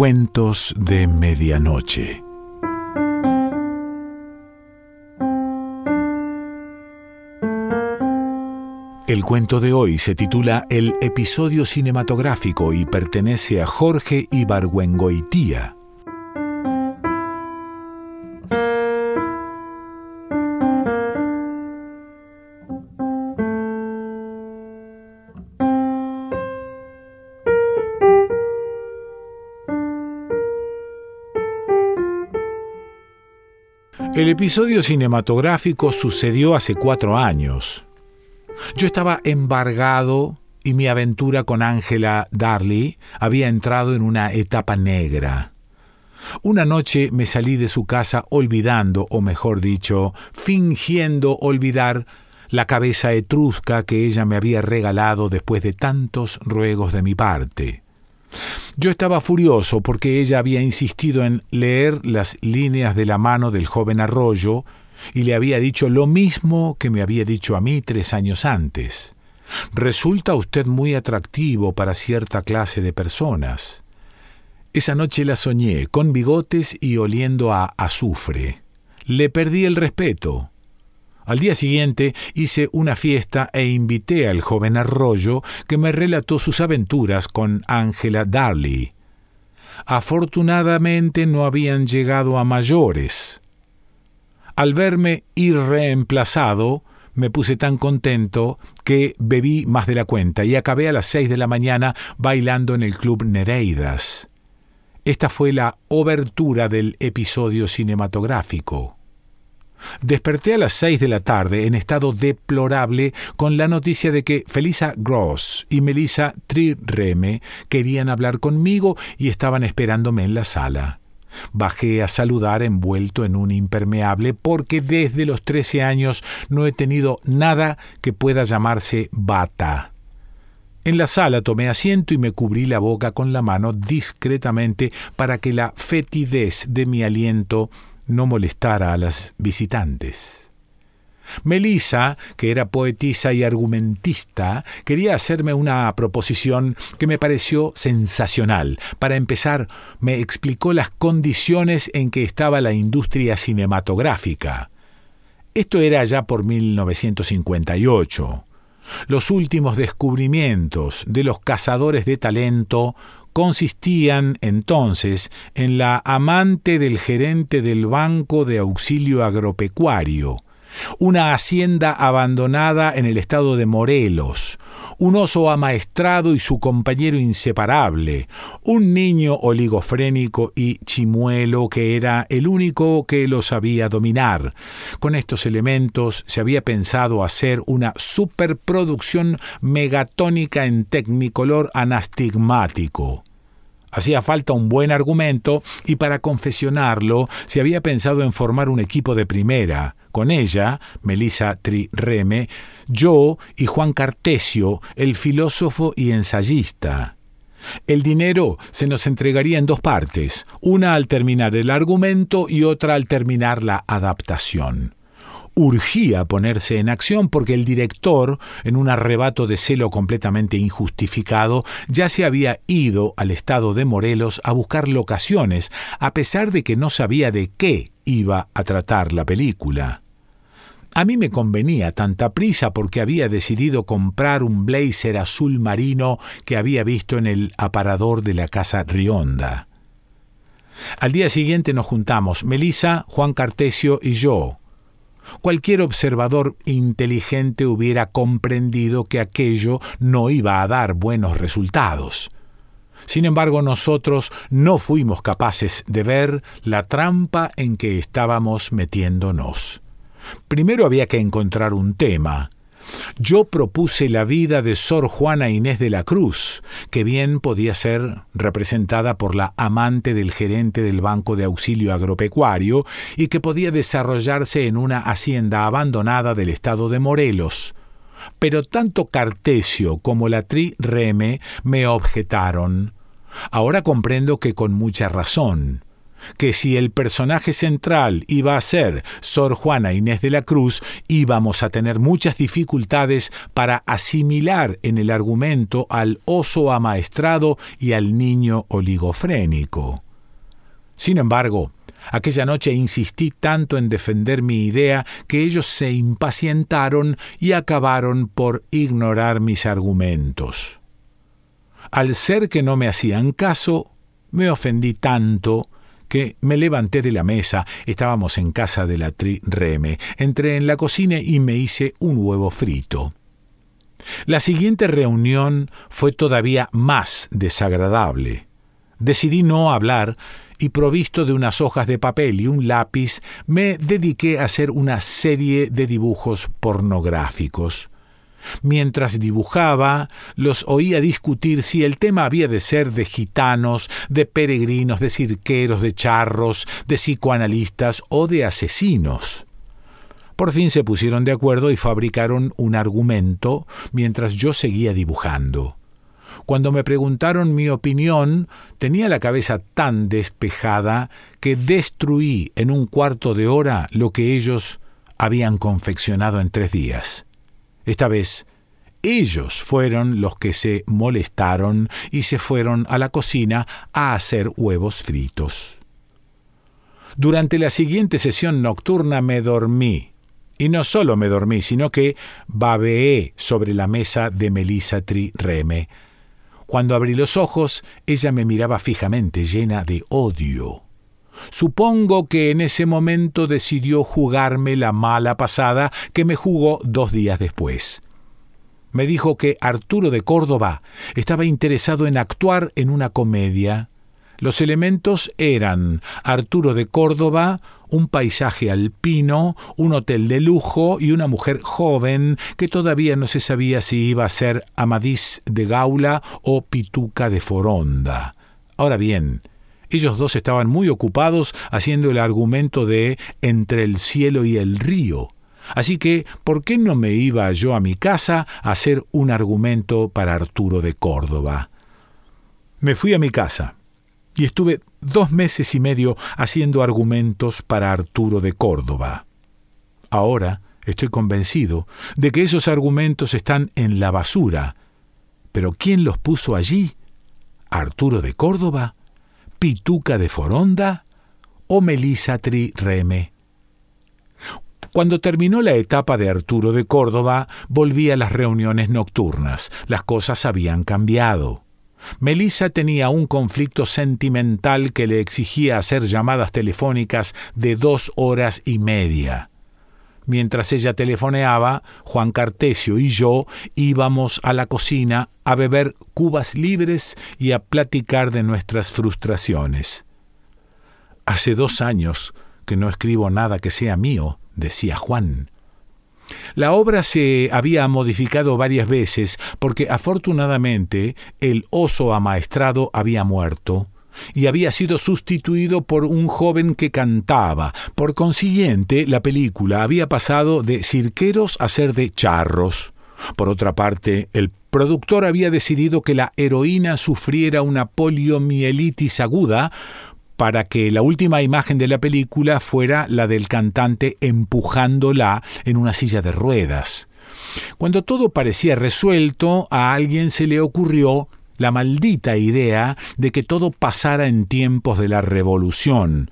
Cuentos de Medianoche. El cuento de hoy se titula El episodio cinematográfico y pertenece a Jorge Ibargüengoitía. El episodio cinematográfico sucedió hace cuatro años. Yo estaba embargado y mi aventura con Angela Darley había entrado en una etapa negra. Una noche me salí de su casa olvidando, o mejor dicho, fingiendo olvidar la cabeza etrusca que ella me había regalado después de tantos ruegos de mi parte. Yo estaba furioso porque ella había insistido en leer las líneas de la mano del joven Arroyo y le había dicho lo mismo que me había dicho a mí tres años antes. Resulta usted muy atractivo para cierta clase de personas. Esa noche la soñé, con bigotes y oliendo a azufre. Le perdí el respeto. Al día siguiente hice una fiesta e invité al joven Arroyo, que me relató sus aventuras con Angela Darley. Afortunadamente no habían llegado a mayores. Al verme ir reemplazado, me puse tan contento que bebí más de la cuenta y acabé a las seis de la mañana bailando en el club Nereidas. Esta fue la obertura del episodio cinematográfico. Desperté a las seis de la tarde en estado deplorable con la noticia de que Felisa Gross y Melissa Trireme querían hablar conmigo y estaban esperándome en la sala. Bajé a saludar envuelto en un impermeable porque desde los trece años no he tenido nada que pueda llamarse bata. En la sala tomé asiento y me cubrí la boca con la mano discretamente para que la fetidez de mi aliento no molestara a las visitantes. Melissa, que era poetisa y argumentista, quería hacerme una proposición que me pareció sensacional. Para empezar, me explicó las condiciones en que estaba la industria cinematográfica. Esto era ya por 1958. Los últimos descubrimientos de los cazadores de talento consistían entonces en la amante del gerente del Banco de Auxilio Agropecuario, una hacienda abandonada en el estado de Morelos, un oso amaestrado y su compañero inseparable, un niño oligofrénico y chimuelo que era el único que lo sabía dominar. Con estos elementos se había pensado hacer una superproducción megatónica en tecnicolor anastigmático. Hacía falta un buen argumento y para confesionarlo se había pensado en formar un equipo de primera, con ella, Melissa Trireme, yo y Juan Cartesio, el filósofo y ensayista. El dinero se nos entregaría en dos partes, una al terminar el argumento y otra al terminar la adaptación urgía ponerse en acción porque el director, en un arrebato de celo completamente injustificado, ya se había ido al estado de Morelos a buscar locaciones, a pesar de que no sabía de qué iba a tratar la película. A mí me convenía tanta prisa porque había decidido comprar un blazer azul marino que había visto en el aparador de la casa Rionda. Al día siguiente nos juntamos, Melissa, Juan Cartesio y yo. Cualquier observador inteligente hubiera comprendido que aquello no iba a dar buenos resultados. Sin embargo, nosotros no fuimos capaces de ver la trampa en que estábamos metiéndonos. Primero había que encontrar un tema, yo propuse la vida de Sor Juana Inés de la Cruz, que bien podía ser representada por la amante del gerente del Banco de Auxilio Agropecuario y que podía desarrollarse en una hacienda abandonada del estado de Morelos. Pero tanto Cartesio como la Tri Reme me objetaron. Ahora comprendo que con mucha razón. Que si el personaje central iba a ser Sor Juana Inés de la Cruz, íbamos a tener muchas dificultades para asimilar en el argumento al oso amaestrado y al niño oligofrénico. Sin embargo, aquella noche insistí tanto en defender mi idea que ellos se impacientaron y acabaron por ignorar mis argumentos. Al ser que no me hacían caso, me ofendí tanto que me levanté de la mesa, estábamos en casa de la Tri Reme, entré en la cocina y me hice un huevo frito. La siguiente reunión fue todavía más desagradable. Decidí no hablar y provisto de unas hojas de papel y un lápiz, me dediqué a hacer una serie de dibujos pornográficos. Mientras dibujaba, los oía discutir si el tema había de ser de gitanos, de peregrinos, de cirqueros, de charros, de psicoanalistas o de asesinos. Por fin se pusieron de acuerdo y fabricaron un argumento mientras yo seguía dibujando. Cuando me preguntaron mi opinión, tenía la cabeza tan despejada que destruí en un cuarto de hora lo que ellos habían confeccionado en tres días. Esta vez, ellos fueron los que se molestaron y se fueron a la cocina a hacer huevos fritos. Durante la siguiente sesión nocturna me dormí. Y no solo me dormí, sino que babeé sobre la mesa de Melissa Reme. Cuando abrí los ojos, ella me miraba fijamente, llena de odio. Supongo que en ese momento decidió jugarme la mala pasada que me jugó dos días después. Me dijo que Arturo de Córdoba estaba interesado en actuar en una comedia. Los elementos eran Arturo de Córdoba, un paisaje alpino, un hotel de lujo y una mujer joven que todavía no se sabía si iba a ser Amadís de Gaula o Pituca de Foronda. Ahora bien, ellos dos estaban muy ocupados haciendo el argumento de entre el cielo y el río. Así que, ¿por qué no me iba yo a mi casa a hacer un argumento para Arturo de Córdoba? Me fui a mi casa y estuve dos meses y medio haciendo argumentos para Arturo de Córdoba. Ahora estoy convencido de que esos argumentos están en la basura. Pero ¿quién los puso allí? ¿Arturo de Córdoba? Pituca de Foronda o Melisatri Reme. Cuando terminó la etapa de Arturo de Córdoba, volví a las reuniones nocturnas. Las cosas habían cambiado. Melisa tenía un conflicto sentimental que le exigía hacer llamadas telefónicas de dos horas y media. Mientras ella telefoneaba, Juan Cartesio y yo íbamos a la cocina a beber cubas libres y a platicar de nuestras frustraciones. Hace dos años que no escribo nada que sea mío, decía Juan. La obra se había modificado varias veces porque afortunadamente el oso amaestrado había muerto y había sido sustituido por un joven que cantaba. Por consiguiente, la película había pasado de cirqueros a ser de charros. Por otra parte, el productor había decidido que la heroína sufriera una poliomielitis aguda para que la última imagen de la película fuera la del cantante empujándola en una silla de ruedas. Cuando todo parecía resuelto, a alguien se le ocurrió la maldita idea de que todo pasara en tiempos de la revolución.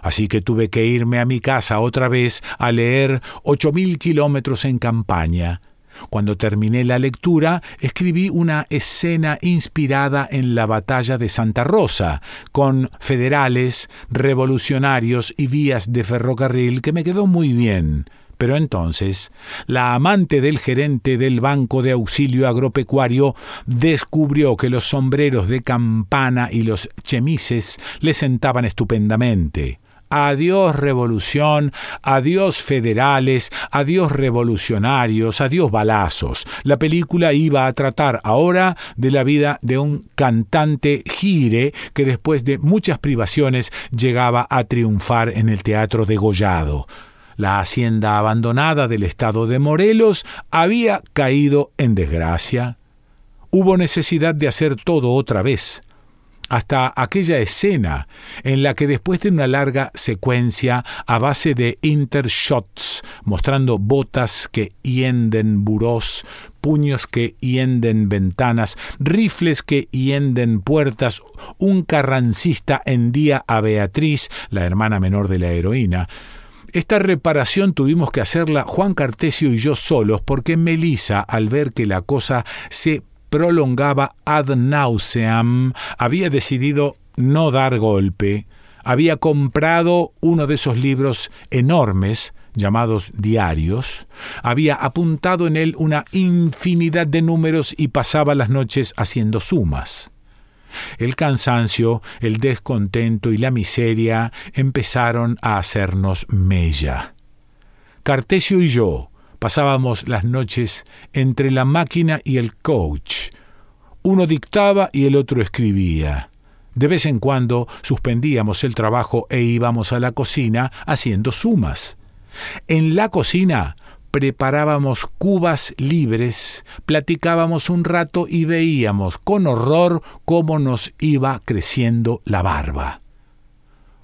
Así que tuve que irme a mi casa otra vez a leer ocho mil kilómetros en campaña. Cuando terminé la lectura, escribí una escena inspirada en la batalla de Santa Rosa, con federales, revolucionarios y vías de ferrocarril que me quedó muy bien. Pero entonces, la amante del gerente del Banco de Auxilio Agropecuario descubrió que los sombreros de campana y los chemises le sentaban estupendamente. Adiós revolución, adiós federales, adiós revolucionarios, adiós balazos. La película iba a tratar ahora de la vida de un cantante gire que después de muchas privaciones llegaba a triunfar en el teatro degollado la hacienda abandonada del estado de Morelos había caído en desgracia. Hubo necesidad de hacer todo otra vez. hasta aquella escena en la que después de una larga secuencia a base de intershots, mostrando botas que hienden burós, puños que hienden ventanas, rifles que hienden puertas, un carrancista hendía a Beatriz, la hermana menor de la heroína, esta reparación tuvimos que hacerla Juan Cartesio y yo solos porque Melisa, al ver que la cosa se prolongaba ad nauseam, había decidido no dar golpe, había comprado uno de esos libros enormes llamados diarios, había apuntado en él una infinidad de números y pasaba las noches haciendo sumas. El cansancio, el descontento y la miseria empezaron a hacernos mella. Cartesio y yo, Pasábamos las noches entre la máquina y el coach. Uno dictaba y el otro escribía. De vez en cuando suspendíamos el trabajo e íbamos a la cocina haciendo sumas. En la cocina preparábamos cubas libres, platicábamos un rato y veíamos con horror cómo nos iba creciendo la barba.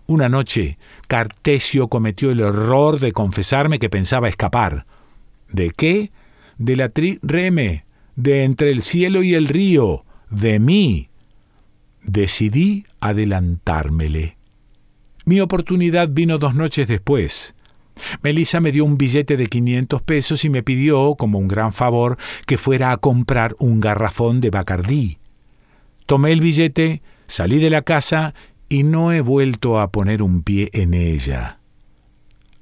Una noche, Cartesio cometió el error de confesarme que pensaba escapar. ¿De qué? De la trireme, de entre el cielo y el río, de mí. Decidí adelantármele. Mi oportunidad vino dos noches después. Melissa me dio un billete de 500 pesos y me pidió, como un gran favor, que fuera a comprar un garrafón de Bacardí. Tomé el billete, salí de la casa y no he vuelto a poner un pie en ella.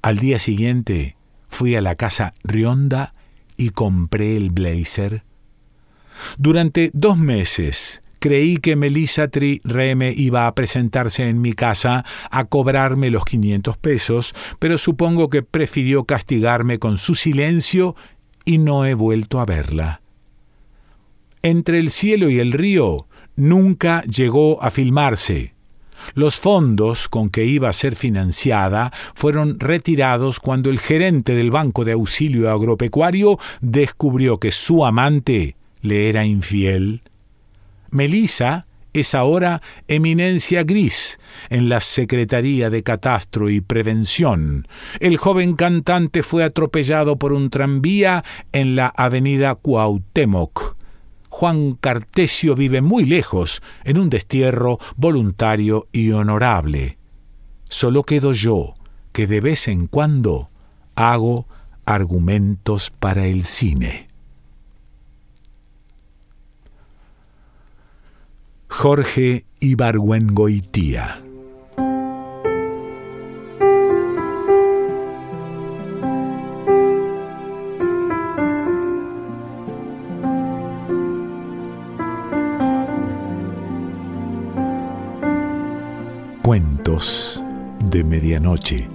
Al día siguiente Fui a la casa Rionda y compré el blazer. Durante dos meses creí que Melissa Tri Reme iba a presentarse en mi casa a cobrarme los 500 pesos, pero supongo que prefirió castigarme con su silencio y no he vuelto a verla. Entre el cielo y el río nunca llegó a filmarse. Los fondos con que iba a ser financiada fueron retirados cuando el gerente del Banco de Auxilio Agropecuario descubrió que su amante le era infiel. Melisa es ahora eminencia gris en la Secretaría de Catastro y Prevención. El joven cantante fue atropellado por un tranvía en la avenida Cuauhtémoc. Juan Cartesio vive muy lejos, en un destierro voluntario y honorable. Solo quedo yo, que de vez en cuando hago argumentos para el cine. Jorge Ibargüengoitía Cuentos de Medianoche.